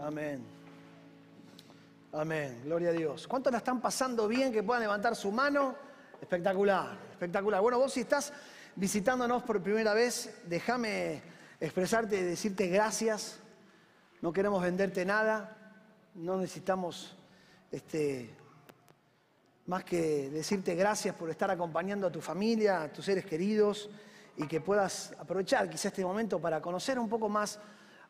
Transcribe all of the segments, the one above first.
Amén. Amén. Gloria a Dios. ¿Cuántos la están pasando bien que puedan levantar su mano? Espectacular, espectacular. Bueno, vos si estás visitándonos por primera vez, déjame expresarte y decirte gracias. No queremos venderte nada. No necesitamos este, más que decirte gracias por estar acompañando a tu familia, a tus seres queridos y que puedas aprovechar quizá este momento para conocer un poco más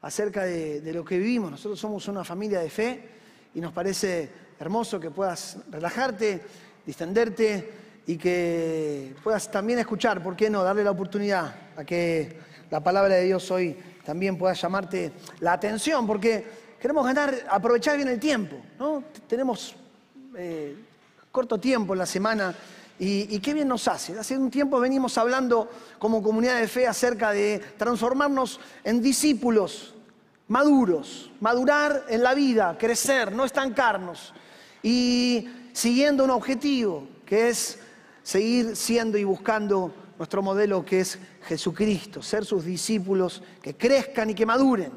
acerca de, lo que vivimos. Nosotros somos una familia de fe y nos parece hermoso que puedas relajarte, distenderte y que puedas también escuchar, ¿por qué no? Darle la oportunidad a que la palabra de Dios hoy también pueda llamarte la atención, porque queremos ganar, aprovechar bien el tiempo, ¿no? Tenemos eh, corto tiempo en la semana y, qué bien nos hace. Hace un tiempo venimos hablando como comunidad de fe acerca de transformarnos en discípulos maduros, madurar en la vida, crecer, no estancarnos y siguiendo un objetivo que es seguir siendo y buscando nuestro modelo que es Jesucristo, ser sus discípulos que crezcan y que maduren.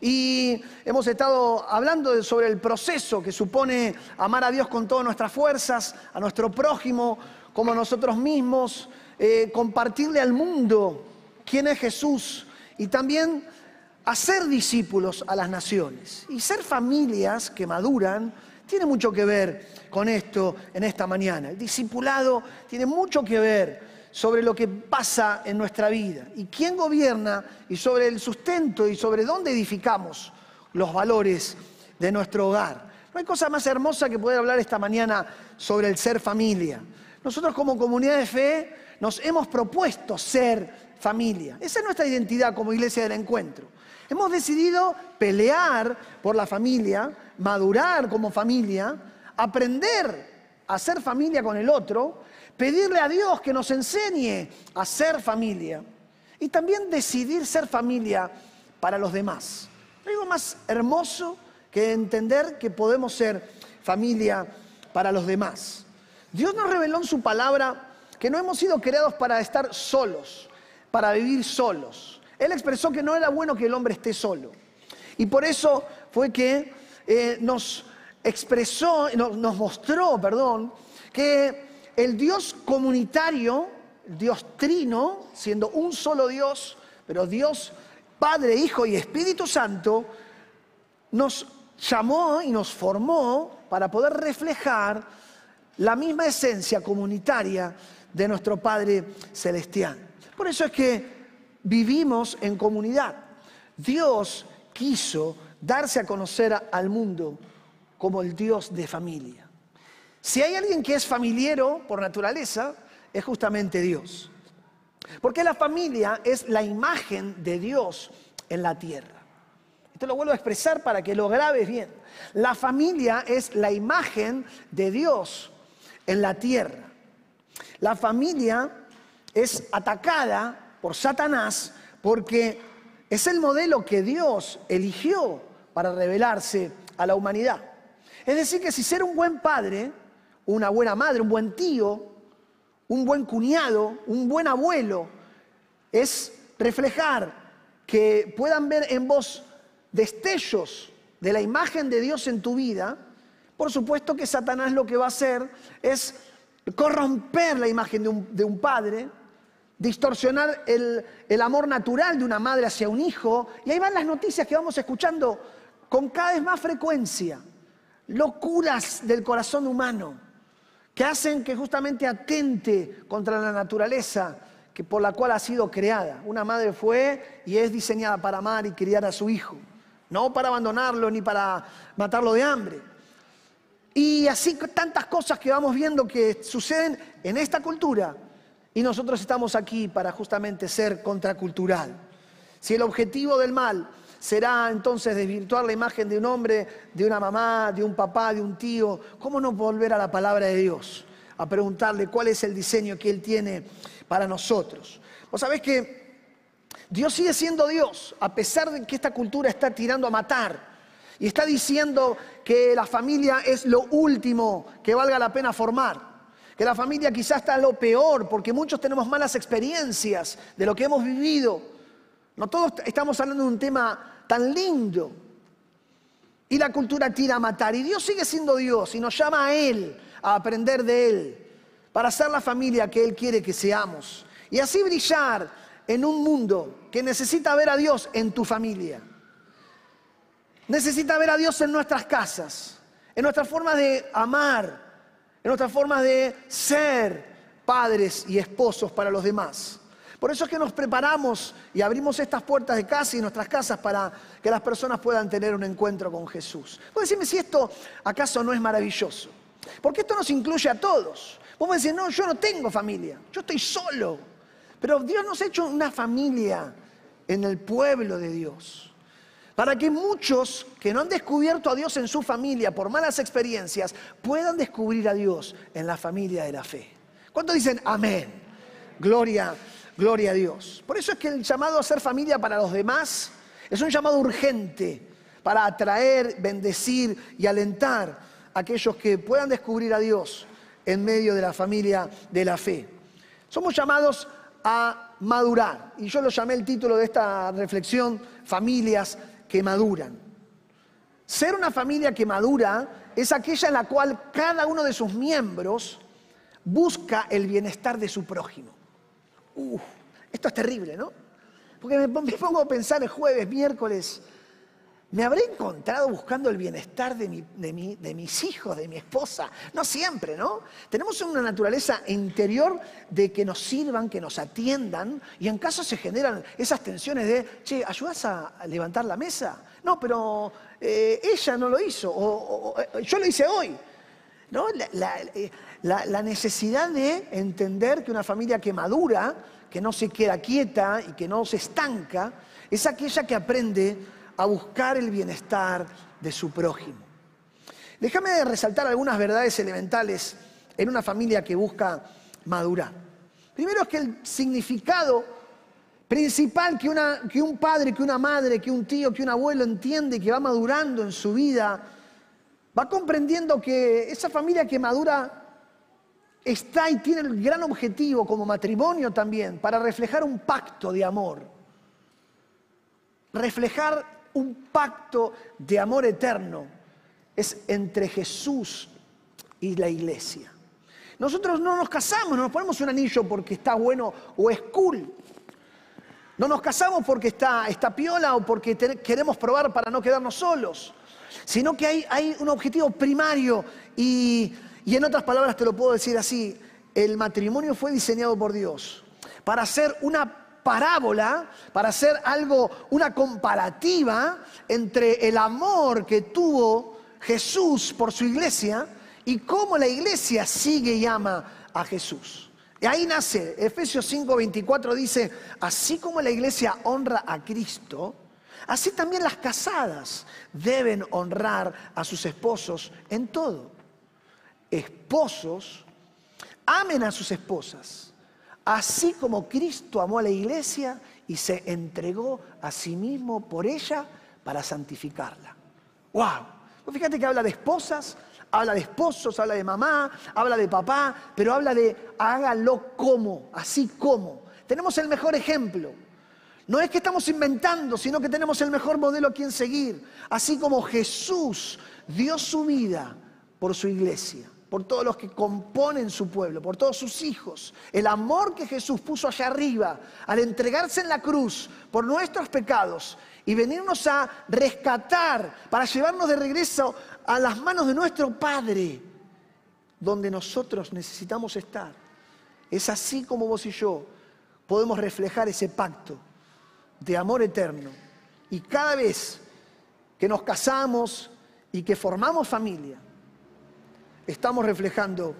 Y hemos estado hablando sobre el proceso que supone amar a Dios con todas nuestras fuerzas, a nuestro prójimo, como nosotros mismos, eh, compartirle al mundo quién es Jesús y también hacer discípulos a las naciones. Y ser familias que maduran tiene mucho que ver con esto en esta mañana. El discipulado tiene mucho que ver sobre lo que pasa en nuestra vida y quién gobierna y sobre el sustento y sobre dónde edificamos los valores de nuestro hogar. No hay cosa más hermosa que poder hablar esta mañana sobre el ser familia. Nosotros como comunidad de fe nos hemos propuesto ser familia. Esa es nuestra identidad como iglesia del encuentro. Hemos decidido pelear por la familia, madurar como familia, aprender a ser familia con el otro, pedirle a Dios que nos enseñe a ser familia y también decidir ser familia para los demás. No hay algo más hermoso que entender que podemos ser familia para los demás. Dios nos reveló en su palabra que no hemos sido creados para estar solos, para vivir solos. Él expresó que no era bueno que el hombre esté solo. Y por eso fue que eh, nos expresó, nos, mostró, perdón, que el Dios comunitario, Dios trino, siendo un solo Dios, pero Dios Padre, Hijo y Espíritu Santo, nos llamó y nos formó para poder reflejar la misma esencia comunitaria de nuestro Padre Celestial. Por eso es que vivimos en comunidad. Dios quiso darse a conocer al mundo como el Dios de familia. Si hay alguien que es familiero por naturaleza, es justamente Dios. Porque la familia es la imagen de Dios en la tierra. Esto lo vuelvo a expresar para que lo grabes bien. La familia es la imagen de Dios en la tierra. La familia es atacada por Satanás porque es el modelo que Dios eligió para revelarse a la humanidad. Es decir, que si ser un buen padre, una buena madre, un buen tío, un buen cuñado, un buen abuelo, es reflejar que puedan ver en vos destellos de la imagen de Dios en tu vida, por supuesto que Satanás lo que va a hacer es corromper la imagen de un, padre, distorsionar el, el, amor natural de una madre hacia un hijo, y ahí van las noticias que vamos escuchando con cada vez más frecuencia, locuras del corazón humano, que hacen que justamente atente contra la naturaleza que por la cual ha sido creada. Una madre fue y es diseñada para amar y criar a su hijo, no para abandonarlo ni para matarlo de hambre. Y así tantas cosas que vamos viendo que suceden en esta cultura y nosotros estamos aquí para justamente ser contracultural. Si el objetivo del mal será entonces desvirtuar la imagen de un hombre, de una mamá, de un papá, de un tío, ¿cómo no volver a la palabra de Dios? A preguntarle cuál es el diseño que Él tiene para nosotros. Vos sabés que Dios sigue siendo Dios, a pesar de que esta cultura está tirando a matar y está diciendo que la familia es lo último que valga la pena formar. Que la familia quizás está lo peor porque muchos tenemos malas experiencias de lo que hemos vivido. No todos estamos hablando de un tema tan lindo. Y la cultura tira a matar. Y Dios sigue siendo Dios y nos llama a Él a aprender de Él para ser la familia que Él quiere que seamos. Y así brillar en un mundo que necesita ver a Dios en tu familia. Necesita ver a Dios en nuestras casas, en nuestra forma de amar, en nuestra forma de ser padres y esposos para los demás. Por eso es que nos preparamos y abrimos estas puertas de casa y nuestras casas para que las personas puedan tener un encuentro con Jesús. Vos decirme si esto acaso no es maravilloso. Porque esto nos incluye a todos. Vos me no, yo no tengo familia, yo estoy solo. Pero Dios nos ha hecho una familia en el pueblo de Dios. Para que muchos que no han descubierto a Dios en su familia por malas experiencias puedan descubrir a Dios en la familia de la fe. ¿Cuántos dicen amén? Gloria Gloria a Dios. Por eso es que el llamado a ser familia para los demás es un llamado urgente para atraer, bendecir y alentar a aquellos que puedan descubrir a Dios en medio de la familia de la fe. Somos llamados a madurar. Y yo lo llamé el título de esta reflexión, familias que maduran. Ser una familia que madura es aquella en la cual cada uno de sus miembros busca el bienestar de su prójimo. Uf, esto es terrible, ¿no? Porque me, pongo a pensar el jueves, miércoles, me habré encontrado buscando el bienestar de, mis hijos, de mi esposa. No siempre, ¿no? Tenemos una naturaleza interior de que nos sirvan, que nos atiendan, y en caso se generan esas tensiones de, che, ¿ayudas a levantar la mesa? No, pero eh, ella no lo hizo, o, yo lo hice hoy. ¿No? Eh, la, necesidad de entender que una familia que madura, que no se queda quieta y que no se estanca, es aquella que aprende a buscar el bienestar de su prójimo. Déjame resaltar algunas verdades elementales en una familia que busca madurar. Primero es que el significado principal que, un padre, que una madre, que un tío, que un abuelo entiende que va madurando en su vida, va comprendiendo que esa familia que madura está y tiene el gran objetivo como matrimonio también para reflejar un pacto de amor. Reflejar un pacto de amor eterno es entre Jesús y la iglesia. Nosotros no nos casamos, no nos ponemos un anillo porque está bueno o es cool. No nos casamos porque está, está piola o porque queremos probar para no quedarnos solos sino que hay, hay un objetivo primario y, y en otras palabras te lo puedo decir así, el matrimonio fue diseñado por Dios para ser una parábola, para hacer algo, una comparativa entre el amor que tuvo Jesús por su iglesia y cómo la iglesia sigue y ama a Jesús. Y ahí nace, Efesios 5:24 dice, así como la iglesia honra a Cristo, Así también las casadas deben honrar a sus esposos en todo. Esposos, amen a sus esposas, así como Cristo amó a la iglesia y se entregó a sí mismo por ella para santificarla. ¡Wow! fíjate que habla de esposas, habla de esposos, habla de mamá, habla de papá, pero habla de hágalo como, así como. Tenemos el mejor ejemplo. No es que estamos inventando, sino que tenemos el mejor modelo a quien seguir. Así como Jesús dio su vida por su iglesia, por todos los que componen su pueblo, por todos sus hijos. El amor que Jesús puso allá arriba al entregarse en la cruz por nuestros pecados y venirnos a rescatar para llevarnos de regreso a las manos de nuestro Padre, donde nosotros necesitamos estar. Es así como vos y yo podemos reflejar ese pacto de amor eterno. Y cada vez que nos casamos y que formamos familia, estamos reflejando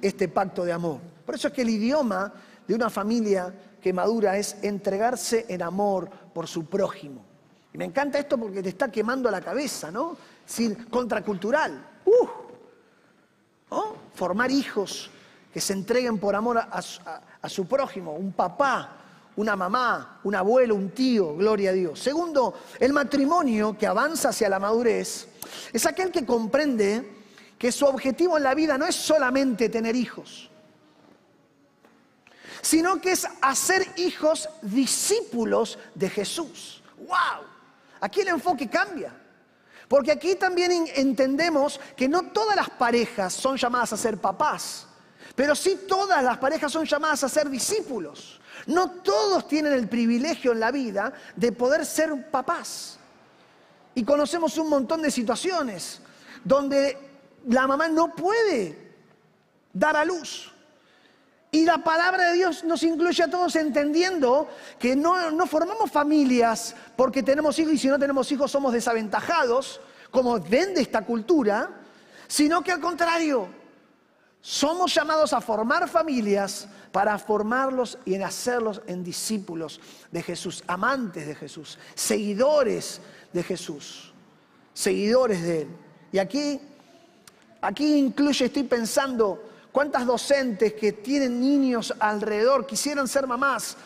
este pacto de amor. Por eso es que el idioma de una familia que madura es entregarse en amor por su prójimo. Y me encanta esto porque te está quemando la cabeza, ¿no? Es contracultural. Uh, Formar hijos que se entreguen por amor a su prójimo, un papá, una mamá, un abuelo, un tío, gloria a Dios. Segundo, el matrimonio que avanza hacia la madurez es aquel que comprende que su objetivo en la vida no es solamente tener hijos, sino que es hacer hijos discípulos de Jesús. ¡Wow! Aquí el enfoque cambia. Porque aquí también entendemos que no todas las parejas son llamadas a ser papás, pero sí todas las parejas son llamadas a ser discípulos. No todos tienen el privilegio en la vida de poder ser papás. Y conocemos un montón de situaciones donde la mamá no puede dar a luz. Y la palabra de Dios nos incluye a todos entendiendo que no, no, formamos familias porque tenemos hijos y si no tenemos hijos somos desaventajados, como vende esta cultura, sino que al contrario, somos llamados a formar familias para formarlos y en hacerlos en discípulos de Jesús, amantes de Jesús, seguidores de Jesús, seguidores de Él. Y aquí, aquí incluye, estoy pensando, cuántas docentes que tienen niños alrededor quisieran ser mamás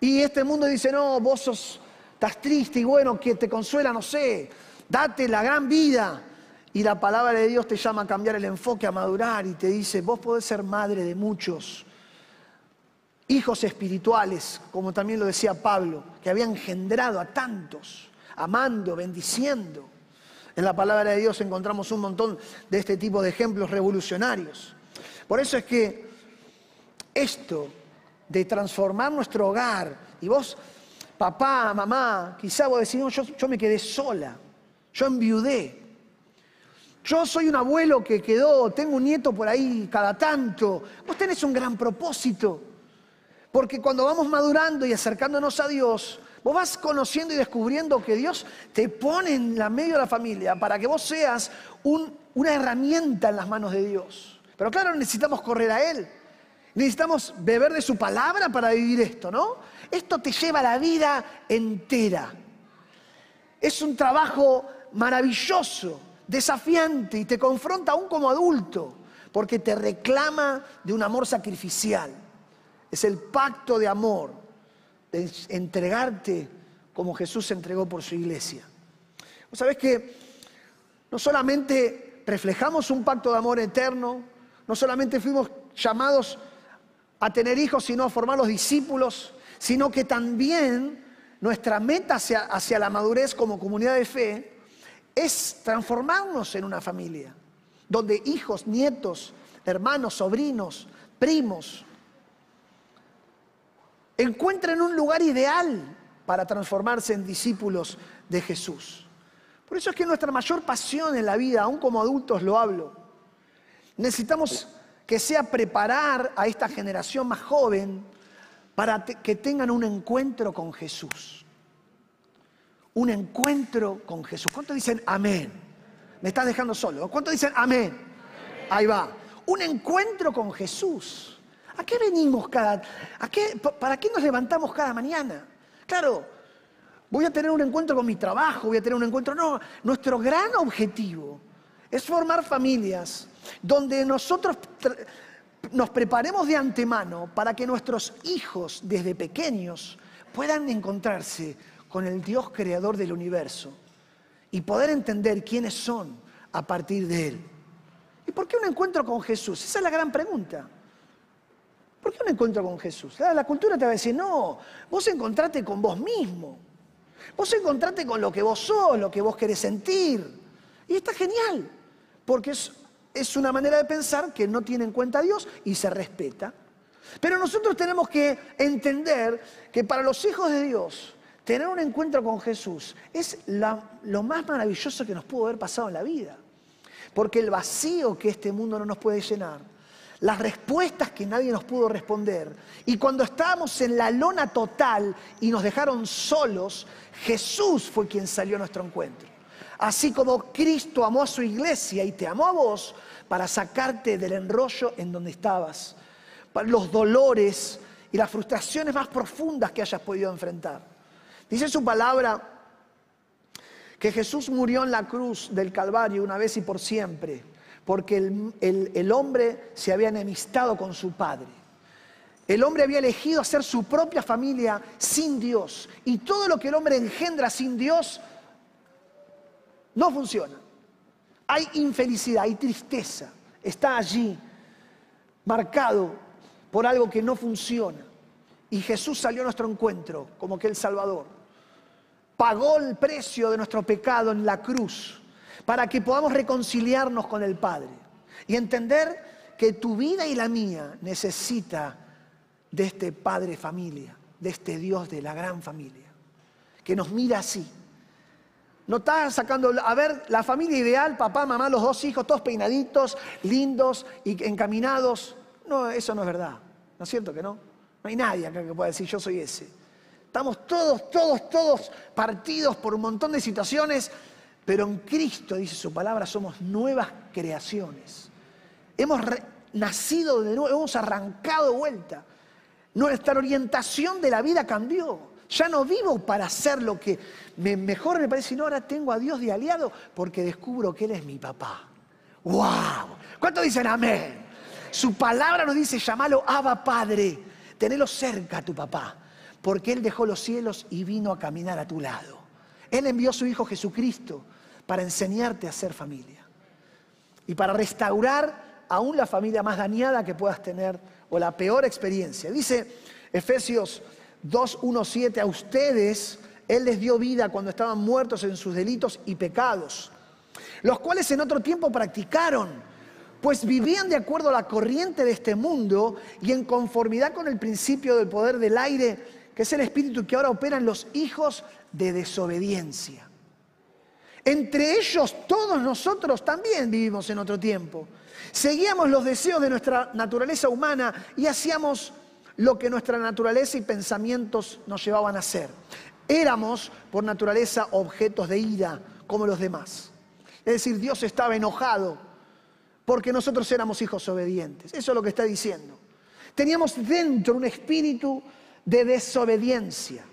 y este mundo dice, no, vos sos, estás triste y bueno, que te consuela, no sé, date la gran vida. Y la palabra de Dios te llama a cambiar el enfoque, a madurar y te dice, vos podés ser madre de muchos hijos espirituales, como también lo decía Pablo, que había engendrado a tantos, amando, bendiciendo. En la palabra de Dios encontramos un montón de este tipo de ejemplos revolucionarios. Por eso es que esto de transformar nuestro hogar, y vos, papá, mamá, quizá vos decís, yo, yo me quedé sola, yo enviudé. Yo soy un abuelo que quedó, tengo un nieto por ahí cada tanto. Vos tenés un gran propósito. Porque cuando vamos madurando y acercándonos a Dios, vos vas conociendo y descubriendo que Dios te pone en la medio de la familia para que vos seas una herramienta en las manos de Dios. Pero claro, necesitamos correr a Él. Necesitamos beber de su palabra para vivir esto, ¿no? Esto te lleva la vida entera. Es un trabajo maravilloso, desafiante y te confronta aún como adulto, porque te reclama de un amor sacrificial. Es el pacto de amor, entregarte como Jesús se entregó por su iglesia. Vos sabés que no solamente reflejamos un pacto de amor eterno, no solamente fuimos llamados a tener hijos, sino a formar los discípulos, sino que también nuestra meta hacia la madurez como comunidad de fe es transformarnos en una familia, donde hijos, nietos, hermanos, sobrinos, primos, encuentren un lugar ideal para transformarse en discípulos de Jesús. Por eso es que nuestra mayor pasión en la vida, aún como adultos lo hablo, necesitamos que sea preparar a esta generación más joven para que tengan un encuentro con Jesús. Un encuentro con Jesús. ¿Cuántos dicen amén? Me estás dejando solo. ¿Cuántos dicen amén? Ahí va. Un encuentro con Jesús. ¿A qué venimos cada... A qué, ¿Para qué nos levantamos cada mañana? Claro, voy a tener un encuentro con mi trabajo, voy a tener un encuentro... No, nuestro gran objetivo es formar familias donde nosotros nos preparemos de antemano para que nuestros hijos desde pequeños puedan encontrarse con el Dios creador del universo y poder entender quiénes son a partir de Él. ¿Y por qué un encuentro con Jesús? Esa es la gran pregunta. ¿Por qué un encuentro con Jesús? La cultura te va a decir, no, vos encontrate con vos mismo. Vos encontrate con lo que vos sos, lo que vos querés sentir. Y está genial, porque es es una manera de pensar que no tiene en cuenta a Dios y se respeta. Pero nosotros tenemos que entender que para los hijos de Dios, tener un encuentro con Jesús es lo más maravilloso que nos pudo haber pasado en la vida. Porque el vacío que este mundo no nos puede llenar, las respuestas que nadie nos pudo responder, y cuando estábamos en la lona total y nos dejaron solos, Jesús fue quien salió a nuestro encuentro. Así como Cristo amó a su iglesia y te amó a vos para sacarte del enrollo en donde estabas, para los dolores y las frustraciones más profundas que hayas podido enfrentar. Dice su palabra que Jesús murió en la cruz del Calvario una vez y por siempre, porque el, hombre se había enemistado con su Padre. El hombre había elegido hacer su propia familia sin Dios. Y todo lo que el hombre engendra sin Dios no funciona. Hay infelicidad, hay tristeza. Está allí, marcado por algo que no funciona. Y Jesús salió a nuestro encuentro como que el Salvador. Pagó el precio de nuestro pecado en la cruz para que podamos reconciliarnos con el Padre y entender que tu vida y la mía necesita de este Padre familia, de este Dios de la gran familia, que nos mira así. No está sacando, a ver, la familia ideal, papá, mamá, los dos hijos, todos peinaditos, lindos y encaminados. No, eso no es verdad. ¿No es cierto que no? No hay nadie acá que pueda decir yo soy ese. Estamos todos, todos, todos partidos por un montón de situaciones, pero en Cristo, dice su palabra, somos nuevas creaciones. Hemos nacido de nuevo, hemos arrancado vuelta. Nuestra orientación de la vida cambió. Ya no vivo para hacer lo que me, mejor me parece, sino ahora tengo a Dios de aliado porque descubro que Él es mi papá. ¡Wow! ¿Cuántos dicen amén? Su palabra nos dice, llamalo Abba Padre, tenelo cerca a tu papá porque Él dejó los cielos y vino a caminar a tu lado. Él envió a su Hijo Jesucristo para enseñarte a ser familia y para restaurar aún la familia más dañada que puedas tener o la peor experiencia. Dice Efesios 2, 1, 7, a ustedes Él les dio vida cuando estaban muertos en sus delitos y pecados, los cuales en otro tiempo practicaron, pues vivían de acuerdo a la corriente de este mundo y en conformidad con el principio del poder del aire que es el espíritu que ahora opera en los hijos de desobediencia. Entre ellos todos nosotros también vivimos en otro tiempo. Seguíamos los deseos de nuestra naturaleza humana y hacíamos lo que nuestra naturaleza y pensamientos nos llevaban a hacer. Éramos por naturaleza objetos de ira como los demás. Es decir, Dios estaba enojado porque nosotros éramos hijos obedientes. Eso es lo que está diciendo. Teníamos dentro un espíritu de desobediencia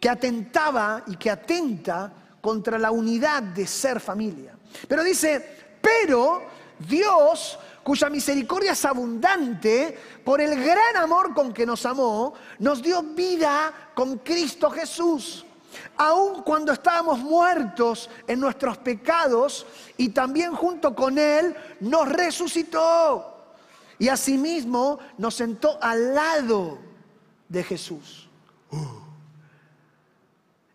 que atentaba y que atenta contra la unidad de ser familia. Pero dice, pero Dios, cuya misericordia es abundante, por el gran amor con que nos amó, nos dio vida con Cristo Jesús. Aun cuando estábamos muertos en nuestros pecados y también junto con Él nos resucitó. Y asimismo nos sentó al lado de Jesús.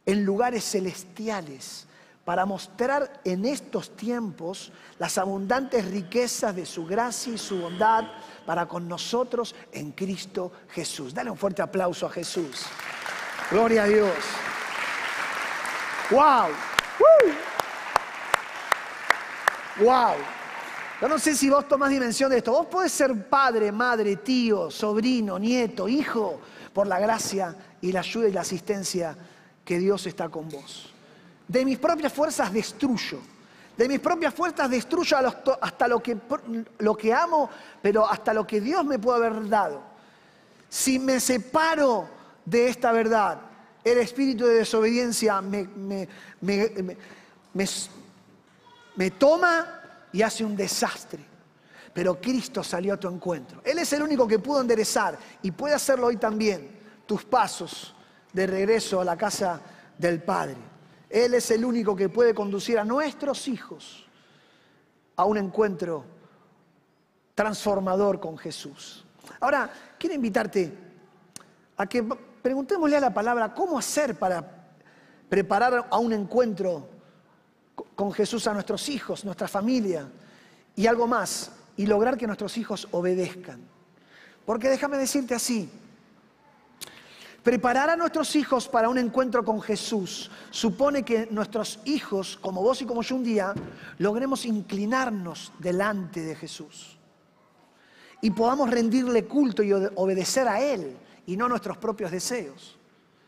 En lugares celestiales para mostrar en estos tiempos las abundantes riquezas de su gracia y su bondad para con nosotros en Cristo Jesús. Dale un fuerte aplauso a Jesús. Gloria a Dios. ¡Wow! ¡Wow! Yo no sé si vos tomás dimensión de esto. Vos podés ser padre, madre, tío, sobrino, nieto, hijo por la gracia y la ayuda y la asistencia que Dios está con vos. De mis propias fuerzas destruyo. De mis propias fuerzas destruyo hasta lo que, amo, pero hasta lo que Dios me puede haber dado. Si me separo de esta verdad, el espíritu de desobediencia me, me toma y hace un desastre pero Cristo salió a tu encuentro. Él es el único que pudo enderezar y puede hacerlo hoy también, tus pasos de regreso a la casa del Padre. Él es el único que puede conducir a nuestros hijos a un encuentro transformador con Jesús. Ahora, quiero invitarte a que preguntémosle a la palabra cómo hacer para preparar a un encuentro con Jesús a nuestros hijos, nuestra familia y algo más, y lograr que nuestros hijos obedezcan. Porque déjame decirte así, preparar a nuestros hijos para un encuentro con Jesús supone que nuestros hijos, como vos y como yo un día, logremos inclinarnos delante de Jesús y podamos rendirle culto y obedecer a Él y no nuestros propios deseos.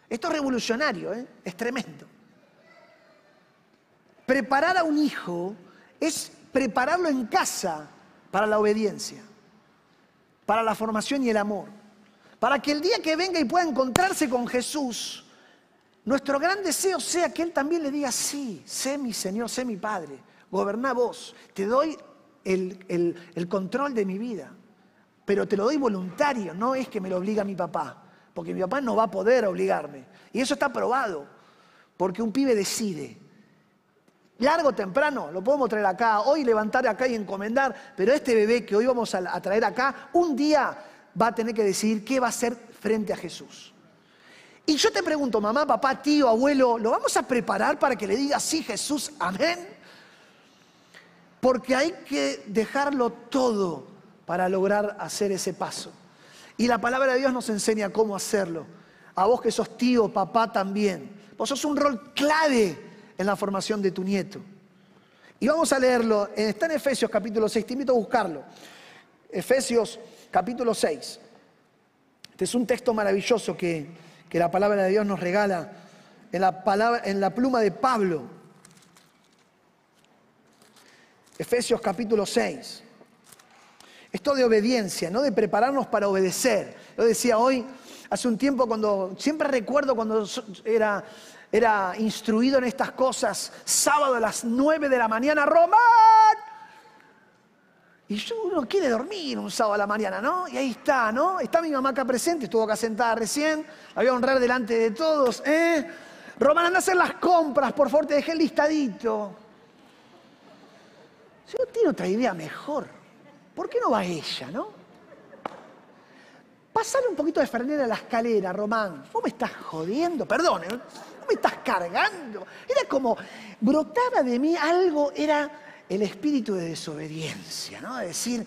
Esto es revolucionario, ¿eh? es tremendo. Preparar a un hijo es prepararlo en casa para la obediencia, para la formación y el amor, para que el día que venga y pueda encontrarse con Jesús, nuestro gran deseo sea que Él también le diga, sí, sé mi Señor, sé mi Padre, goberná vos, te doy el, el control de mi vida, pero te lo doy voluntario, no es que me lo obliga mi papá, porque mi papá no va a poder obligarme. Y eso está probado, porque un pibe decide, Largo o temprano, lo podemos traer acá, hoy levantar acá y encomendar, pero este bebé que hoy vamos a, traer acá, un día va a tener que decidir qué va a hacer frente a Jesús. Y yo te pregunto, mamá, papá, tío, abuelo, ¿lo vamos a preparar para que le diga sí, Jesús, amén? porque hay que dejarlo todo para lograr hacer ese paso. Y la palabra de Dios nos enseña cómo hacerlo. A vos que sos tío, papá también. Vos sos un rol clave en la formación de tu nieto. Y vamos a leerlo, está en Efesios capítulo 6, te invito a buscarlo. Efesios capítulo 6. Este es un texto maravilloso que, que la palabra de Dios nos regala en la, palabra, en la pluma de Pablo. Efesios capítulo 6. Esto de obediencia, no de prepararnos para obedecer. Lo decía hoy, hace un tiempo, cuando siempre recuerdo cuando era, era instruido en estas cosas, sábado a las 9 de la mañana, Román. Y yo, uno quiere dormir un sábado a la mañana, ¿no? Y ahí está, ¿no? Está mi mamá acá presente, estuvo acá sentada recién, la voy a honrar delante de todos, ¿eh? Román, anda a hacer las compras, por favor, te dejé el listadito. No tiene otra idea mejor. ¿Por qué no va ella, no? Pasale un poquito de Fernet a la escalera, Román. ¿Vos me estás jodiendo? Perdón, ¿eh? ¿Vos me estás cargando? Era como, brotaba de mí algo, era el espíritu de desobediencia, ¿no? De decir,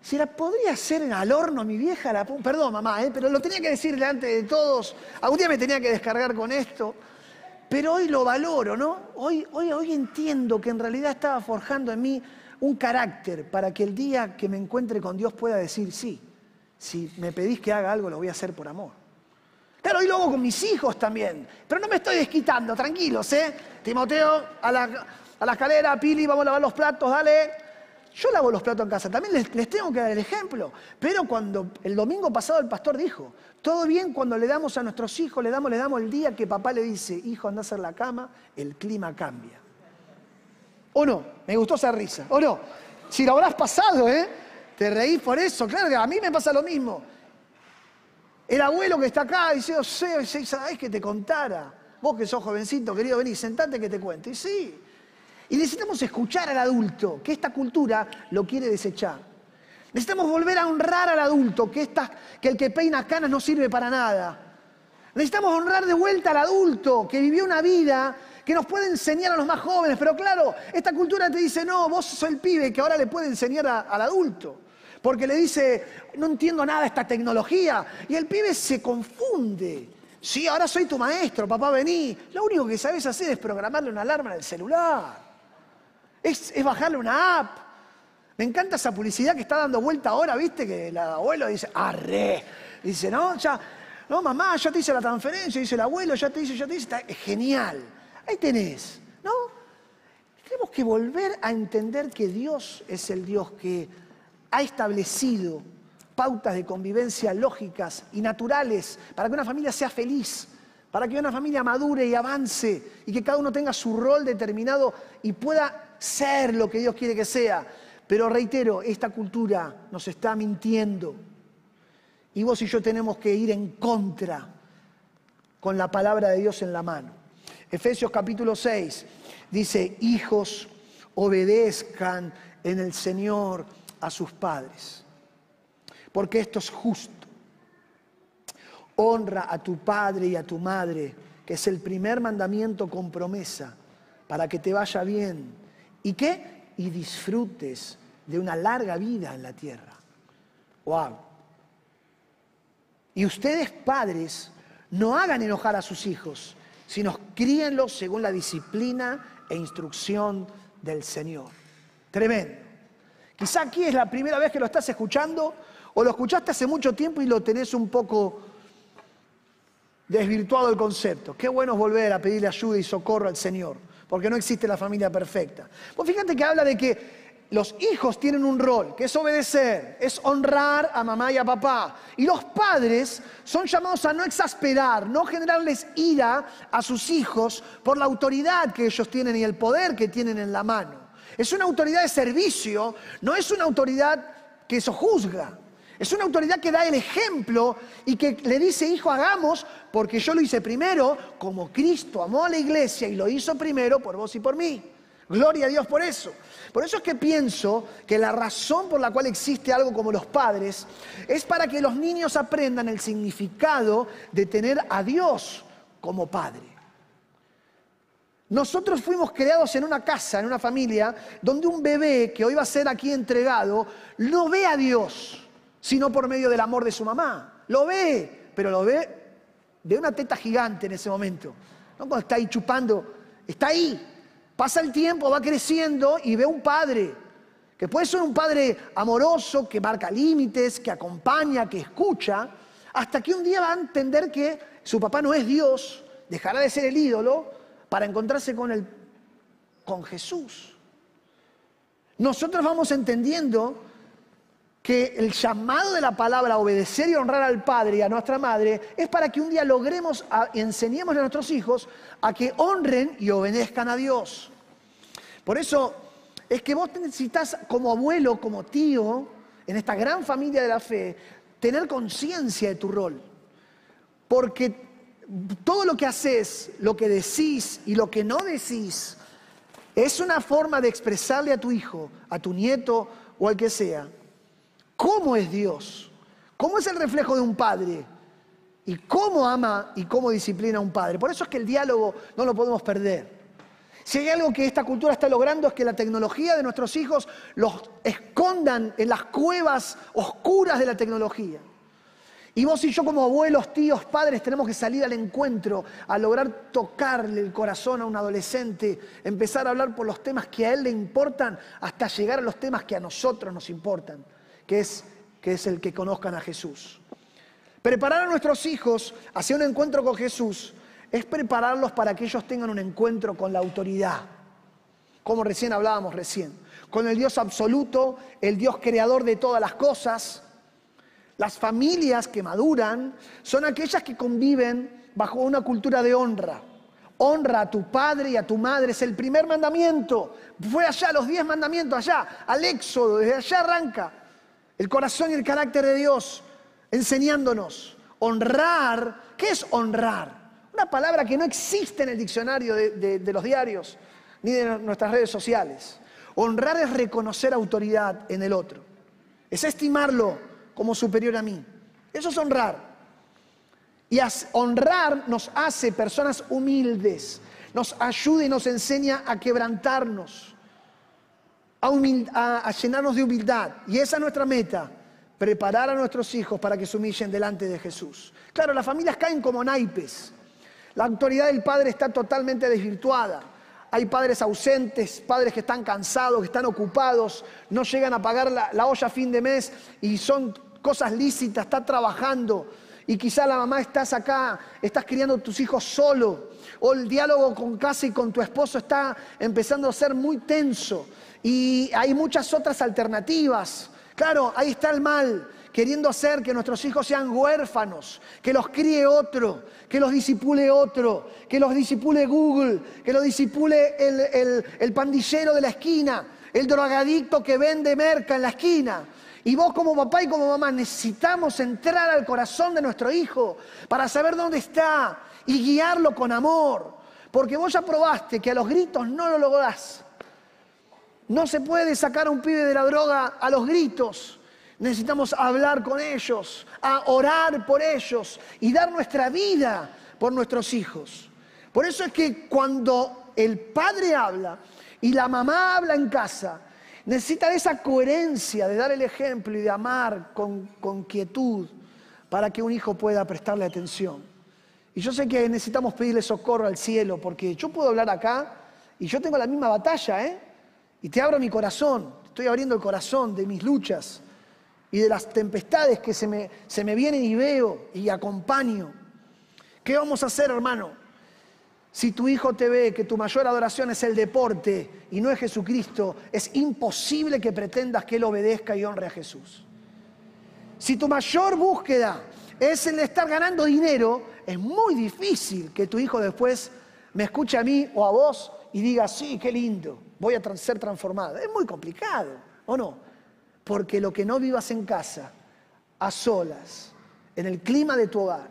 si la podría hacer al horno mi vieja, la... perdón mamá, ¿eh? pero lo tenía que decir delante de todos. Algún día me tenía que descargar con esto. Pero hoy lo valoro, ¿no? Hoy, hoy, hoy entiendo que en realidad estaba forjando en mí un carácter para que el día que me encuentre con Dios pueda decir, sí, si me pedís que haga algo, lo voy a hacer por amor. Claro, y luego con mis hijos también. Pero no me estoy desquitando, tranquilos, ¿eh? Timoteo, a la, a la escalera, Pili, vamos a lavar los platos, dale. Yo lavo los platos en casa, también les, tengo que dar el ejemplo. Pero cuando el domingo pasado el pastor dijo, todo bien cuando le damos a nuestros hijos, le damos, le damos el día que papá le dice, hijo, anda a hacer la cama, el clima cambia. ¿O no? Me gustó esa risa. ¿O no? Si lo habrás pasado, ¿eh? Te reís por eso. Claro que a mí me pasa lo mismo. El abuelo que está acá dice, yo sé, ¿sabés que te contara? Vos que sos jovencito, querido, vení, sentate que te cuente. Y sí. Y necesitamos escuchar al adulto, que esta cultura lo quiere desechar. Necesitamos volver a honrar al adulto, que, esta, que el que peina canas no sirve para nada. Necesitamos honrar de vuelta al adulto, que vivió una vida que nos puede enseñar a los más jóvenes, pero claro, esta cultura te dice, no, vos sos el pibe que ahora le puede enseñar al adulto. Porque le dice, no entiendo nada esta tecnología. Y el pibe se confunde. Sí, ahora soy tu maestro, papá, vení. Lo único que sabes hacer es programarle una alarma en el celular. Es, es bajarle una app. Me encanta esa publicidad que está dando vuelta ahora, ¿viste? Que el abuelo dice, arre. Dice, no, ya, no, mamá, ya te hice la transferencia, dice el abuelo, ya te hice, ya te hice. Está genial. Ahí tenés, ¿no? Tenemos que volver a entender que Dios es el Dios que ha establecido pautas de convivencia lógicas y naturales para que una familia sea feliz, para que una familia madure y avance y que cada uno tenga su rol determinado y pueda ser lo que Dios quiere que sea. Pero reitero, esta cultura nos está mintiendo y vos y yo tenemos que ir en contra con la palabra de Dios en la mano. Efesios capítulo 6 dice, hijos, obedezcan en el Señor a sus padres, porque esto es justo. Honra a tu padre y a tu madre, que es el primer mandamiento con promesa, para que te vaya bien. ¿Y qué? Y disfrutes de una larga vida en la tierra. ¡Wow! Y ustedes, padres, no hagan enojar a sus hijos sino críenlo según la disciplina e instrucción del Señor. Tremendo. Quizá aquí es la primera vez que lo estás escuchando o lo escuchaste hace mucho tiempo y lo tenés un poco desvirtuado el concepto. Qué bueno es volver a pedirle ayuda y socorro al Señor, porque no existe la familia perfecta. Pues fíjate que habla de que los hijos tienen un rol, que es obedecer, es honrar a mamá y a papá. Y los padres son llamados a no exasperar, no generarles ira a sus hijos por la autoridad que ellos tienen y el poder que tienen en la mano. Es una autoridad de servicio, no es una autoridad que sojuzga. Es una autoridad que da el ejemplo y que le dice, hijo, hagamos, porque yo lo hice primero, como Cristo amó a la iglesia y lo hizo primero por vos y por mí. Gloria a Dios por eso. Por eso es que pienso que la razón por la cual existe algo como los padres es para que los niños aprendan el significado de tener a Dios como padre. Nosotros fuimos creados en una casa, en una familia, donde un bebé que hoy va a ser aquí entregado, no ve a Dios, sino por medio del amor de su mamá. Lo ve, pero lo ve de una teta gigante en ese momento. No cuando está ahí chupando, está ahí. Pasa el tiempo, va creciendo y ve un padre, que puede ser un padre amoroso, que marca límites, que acompaña, que escucha, hasta que un día va a entender que su papá no es Dios, dejará de ser el ídolo para encontrarse con, el, con Jesús. Nosotros vamos entendiendo que el llamado de la palabra obedecer y honrar al Padre y a nuestra Madre es para que un día logremos, y enseñemos a nuestros hijos a que honren y obedezcan a Dios. Por eso es que vos necesitas como abuelo, como tío, en esta gran familia de la fe, tener conciencia de tu rol. Porque todo lo que haces, lo que decís y lo que no decís, es una forma de expresarle a tu hijo, a tu nieto o al que sea, cómo es Dios, cómo es el reflejo de un padre y cómo ama y cómo disciplina a un padre. Por eso es que el diálogo no lo podemos perder. Si hay algo que esta cultura está logrando es que la tecnología de nuestros hijos los escondan en las cuevas oscuras de la tecnología. Y vos y yo como abuelos, tíos, padres tenemos que salir al encuentro, a lograr tocarle el corazón a un adolescente, empezar a hablar por los temas que a él le importan hasta llegar a los temas que a nosotros nos importan, que es, que es el que conozcan a Jesús. Preparar a nuestros hijos hacia un encuentro con Jesús es prepararlos para que ellos tengan un encuentro con la autoridad, como recién hablábamos recién, con el Dios absoluto, el Dios creador de todas las cosas, las familias que maduran son aquellas que conviven bajo una cultura de honra. Honra a tu padre y a tu madre, es el primer mandamiento. Fue allá, los diez mandamientos, allá, al éxodo, desde allá arranca el corazón y el carácter de Dios, enseñándonos. Honrar, ¿qué es honrar? Una palabra que no existe en el diccionario de, los diarios ni de nuestras redes sociales. Honrar es reconocer autoridad en el otro, es estimarlo, como superior a mí. Eso es honrar. Y honrar nos hace personas humildes, nos ayuda y nos enseña a quebrantarnos, a, llenarnos de humildad. Y esa es nuestra meta, preparar a nuestros hijos para que se humillen delante de Jesús. Claro, las familias caen como naipes. La autoridad del padre está totalmente desvirtuada. Hay padres ausentes, padres que están cansados, que están ocupados, no llegan a pagar la, la olla a fin de mes y son cosas lícitas, está trabajando y quizá la mamá estás acá, estás criando a tus hijos solo, o el diálogo con casa y con tu esposo está empezando a ser muy tenso y hay muchas otras alternativas. Claro, ahí está el mal, queriendo hacer que nuestros hijos sean huérfanos, que los críe otro, que los disipule otro, que los disipule Google, que los disipule el, el, el pandillero de la esquina, el drogadicto que vende merca en la esquina. Y vos como papá y como mamá necesitamos entrar al corazón de nuestro hijo para saber dónde está y guiarlo con amor. Porque vos ya probaste que a los gritos no lo lográs. No se puede sacar a un pibe de la droga a los gritos. Necesitamos hablar con ellos, a orar por ellos y dar nuestra vida por nuestros hijos. Por eso es que cuando el padre habla y la mamá habla en casa, Necesitan esa coherencia de dar el ejemplo y de amar con, con quietud para que un hijo pueda prestarle atención. Y yo sé que necesitamos pedirle socorro al cielo, porque yo puedo hablar acá y yo tengo la misma batalla, ¿eh? Y te abro mi corazón, estoy abriendo el corazón de mis luchas y de las tempestades que se me, se me vienen y veo y acompaño. ¿Qué vamos a hacer, hermano? Si tu hijo te ve que tu mayor adoración es el deporte y no es Jesucristo, es imposible que pretendas que él obedezca y honre a Jesús. Si tu mayor búsqueda es el de estar ganando dinero, es muy difícil que tu hijo después me escuche a mí o a vos y diga, sí, qué lindo, voy a ser transformado. Es muy complicado, ¿o no? Porque lo que no vivas en casa, a solas, en el clima de tu hogar,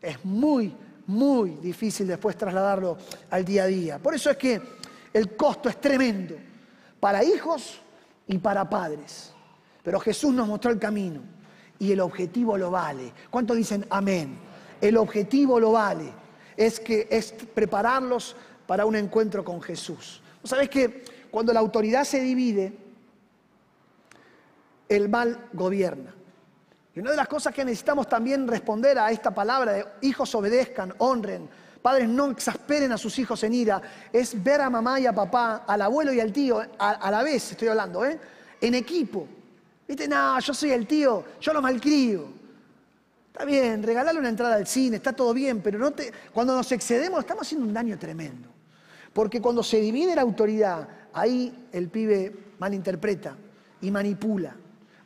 es muy muy difícil después trasladarlo al día a día. Por eso es que el costo es tremendo para hijos y para padres. Pero Jesús nos mostró el camino y el objetivo lo vale. ¿Cuántos dicen amén? El objetivo lo vale. Es que es prepararlos para un encuentro con Jesús. ¿Vos sabés que cuando la autoridad se divide, el mal gobierna? Y una de las cosas que necesitamos también responder a esta palabra de hijos obedezcan, honren, padres no exasperen a sus hijos en ira, es ver a mamá y a papá, al abuelo y al tío, a, la vez estoy hablando, ¿eh? en equipo. Viste, no, yo soy el tío, yo lo malcrio. Está bien, regalarle una entrada al cine, está todo bien, pero no te, cuando nos excedemos estamos haciendo un daño tremendo. Porque cuando se divide la autoridad, ahí el pibe malinterpreta y manipula.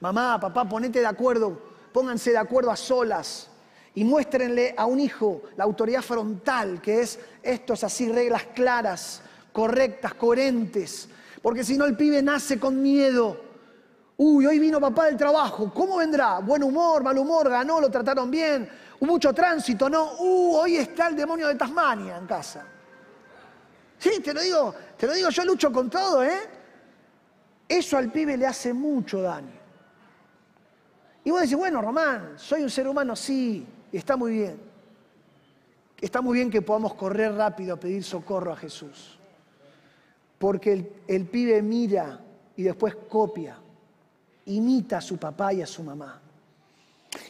Mamá, papá, ponete de acuerdo, pónganse de acuerdo a solas y muéstrenle a un hijo la autoridad frontal, que es esto es así, reglas claras, correctas, coherentes. Porque si no el pibe nace con miedo Uy, hoy vino papá del trabajo, ¿cómo vendrá? Buen humor, mal humor, ganó, lo trataron bien, mucho tránsito, ¿no? Uh, hoy está el demonio de Tasmania en casa. Sí, te lo digo, te lo digo, yo lucho con todo, ¿eh? Eso al pibe le hace mucho daño. Y vos decís, bueno, Román, soy un ser humano, sí, está muy bien. Está muy bien que podamos correr rápido a pedir socorro a Jesús. Porque el, el pibe mira y después copia imita a su papá y a su mamá.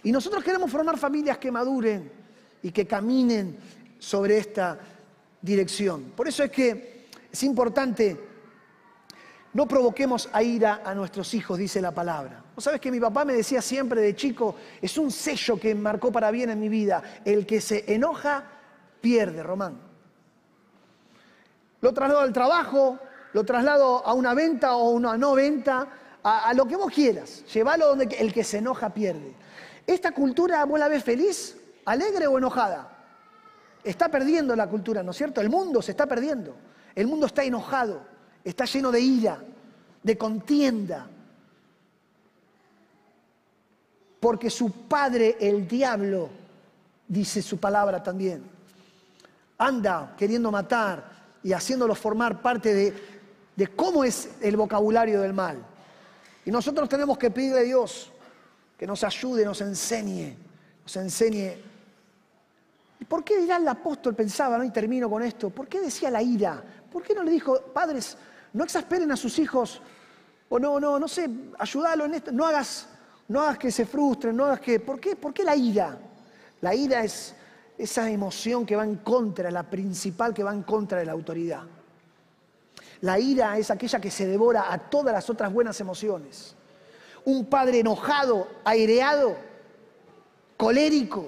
Y nosotros queremos formar familias que maduren y que caminen sobre esta dirección. Por eso es que es importante, no provoquemos a ira a nuestros hijos, dice la palabra. Vos sabés que mi papá me decía siempre de chico, es un sello que marcó para bien en mi vida, el que se enoja pierde, Román. Lo traslado al trabajo, lo traslado a una venta o a una no venta, a, lo que vos quieras. Llévalo donde el que se enoja pierde. ¿Esta cultura vos la ves feliz, alegre o enojada? Está perdiendo la cultura, ¿no es cierto? El mundo se está perdiendo. El mundo está enojado, está lleno de ira, de contienda. Porque su padre, el diablo, dice su palabra también, anda queriendo matar y haciéndolo formar parte de, de cómo es el vocabulario del mal. Y nosotros tenemos que pedirle a Dios que nos ayude, nos enseñe, nos enseñe. ¿Y por qué dirá el apóstol, pensaba, ¿no? y termino con esto, ¿por qué decía la ira? ¿Por qué no le dijo, padres, no exasperen a sus hijos? O no, no, no sé, ayúdalo en esto, no hagas, no hagas que se frustren, no hagas que... ¿Por qué, ¿Por qué la ira? La ira es esa emoción que va en contra, la principal que va en contra de la autoridad. La ira es aquella que se devora a todas las otras buenas emociones. Un padre enojado, aireado, colérico,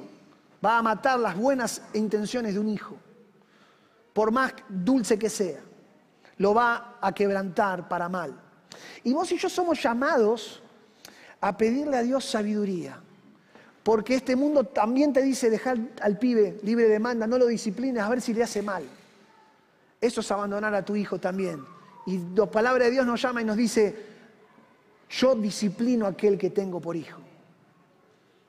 va a matar las buenas intenciones de un hijo, por más dulce que sea. Lo va a quebrantar para mal. Y vos y yo somos llamados a pedirle a Dios sabiduría. Porque este mundo también te dice dejar al pibe libre de demanda, no lo disciplines a ver si le hace mal. Eso es abandonar a tu hijo también. Y la palabra de Dios nos llama y nos dice, yo disciplino a aquel que tengo por hijo,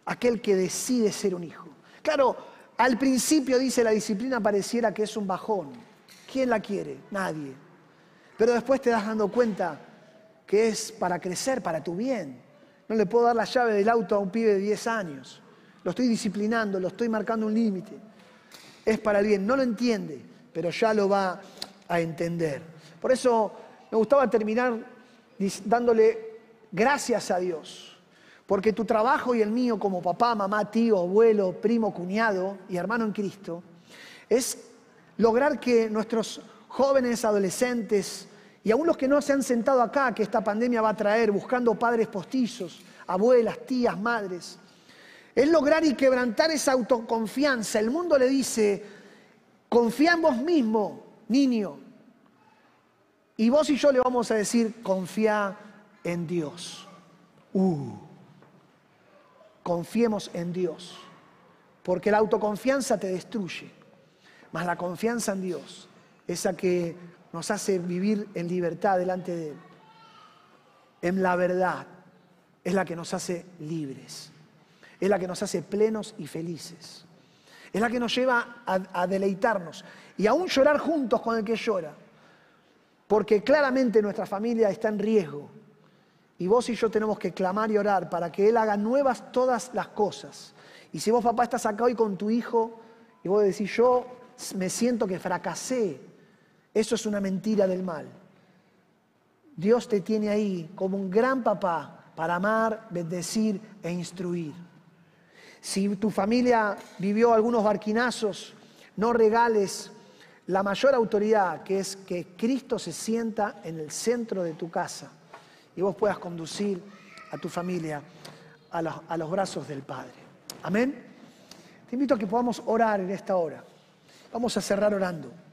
aquel que decide ser un hijo. Claro, al principio dice la disciplina pareciera que es un bajón. ¿Quién la quiere? Nadie. Pero después te das dando cuenta que es para crecer, para tu bien. No le puedo dar la llave del auto a un pibe de 10 años. Lo estoy disciplinando, lo estoy marcando un límite. Es para el bien. No lo entiende, pero ya lo va a entender. Por eso me gustaba terminar dándole gracias a Dios. Porque tu trabajo y el mío como papá, mamá, tío, abuelo, primo, cuñado y hermano en Cristo es lograr que nuestros jóvenes, adolescentes y aún los que no se han sentado acá, que esta pandemia va a traer buscando padres postizos, abuelas, tías, madres, es lograr y quebrantar esa autoconfianza. El mundo le dice, confía en vos mismo, niño. Y vos y yo le vamos a decir, confía en Dios. Uh, confiemos en Dios. Porque la autoconfianza te destruye. Mas la confianza en Dios, esa que nos hace vivir en libertad delante de Él, en la verdad, es la que nos hace libres. Es la que nos hace plenos y felices. Es la que nos lleva a, deleitarnos y aún llorar juntos con el que llora porque claramente nuestra familia está en riesgo. Y vos y yo tenemos que clamar y orar para que Él haga nuevas todas las cosas. Y si vos, papá, estás acá hoy con tu hijo y vos decís, yo me siento que fracasé Eso es una mentira del mal. Dios te tiene ahí como un gran papá para amar, bendecir e instruir. Si tu familia vivió algunos barquinazos, no regales la mayor autoridad, que es que Cristo se sienta en el centro de tu casa y vos puedas conducir a tu familia a los, a los brazos del Padre. Amén. Te invito a que podamos orar en esta hora. Vamos a cerrar orando.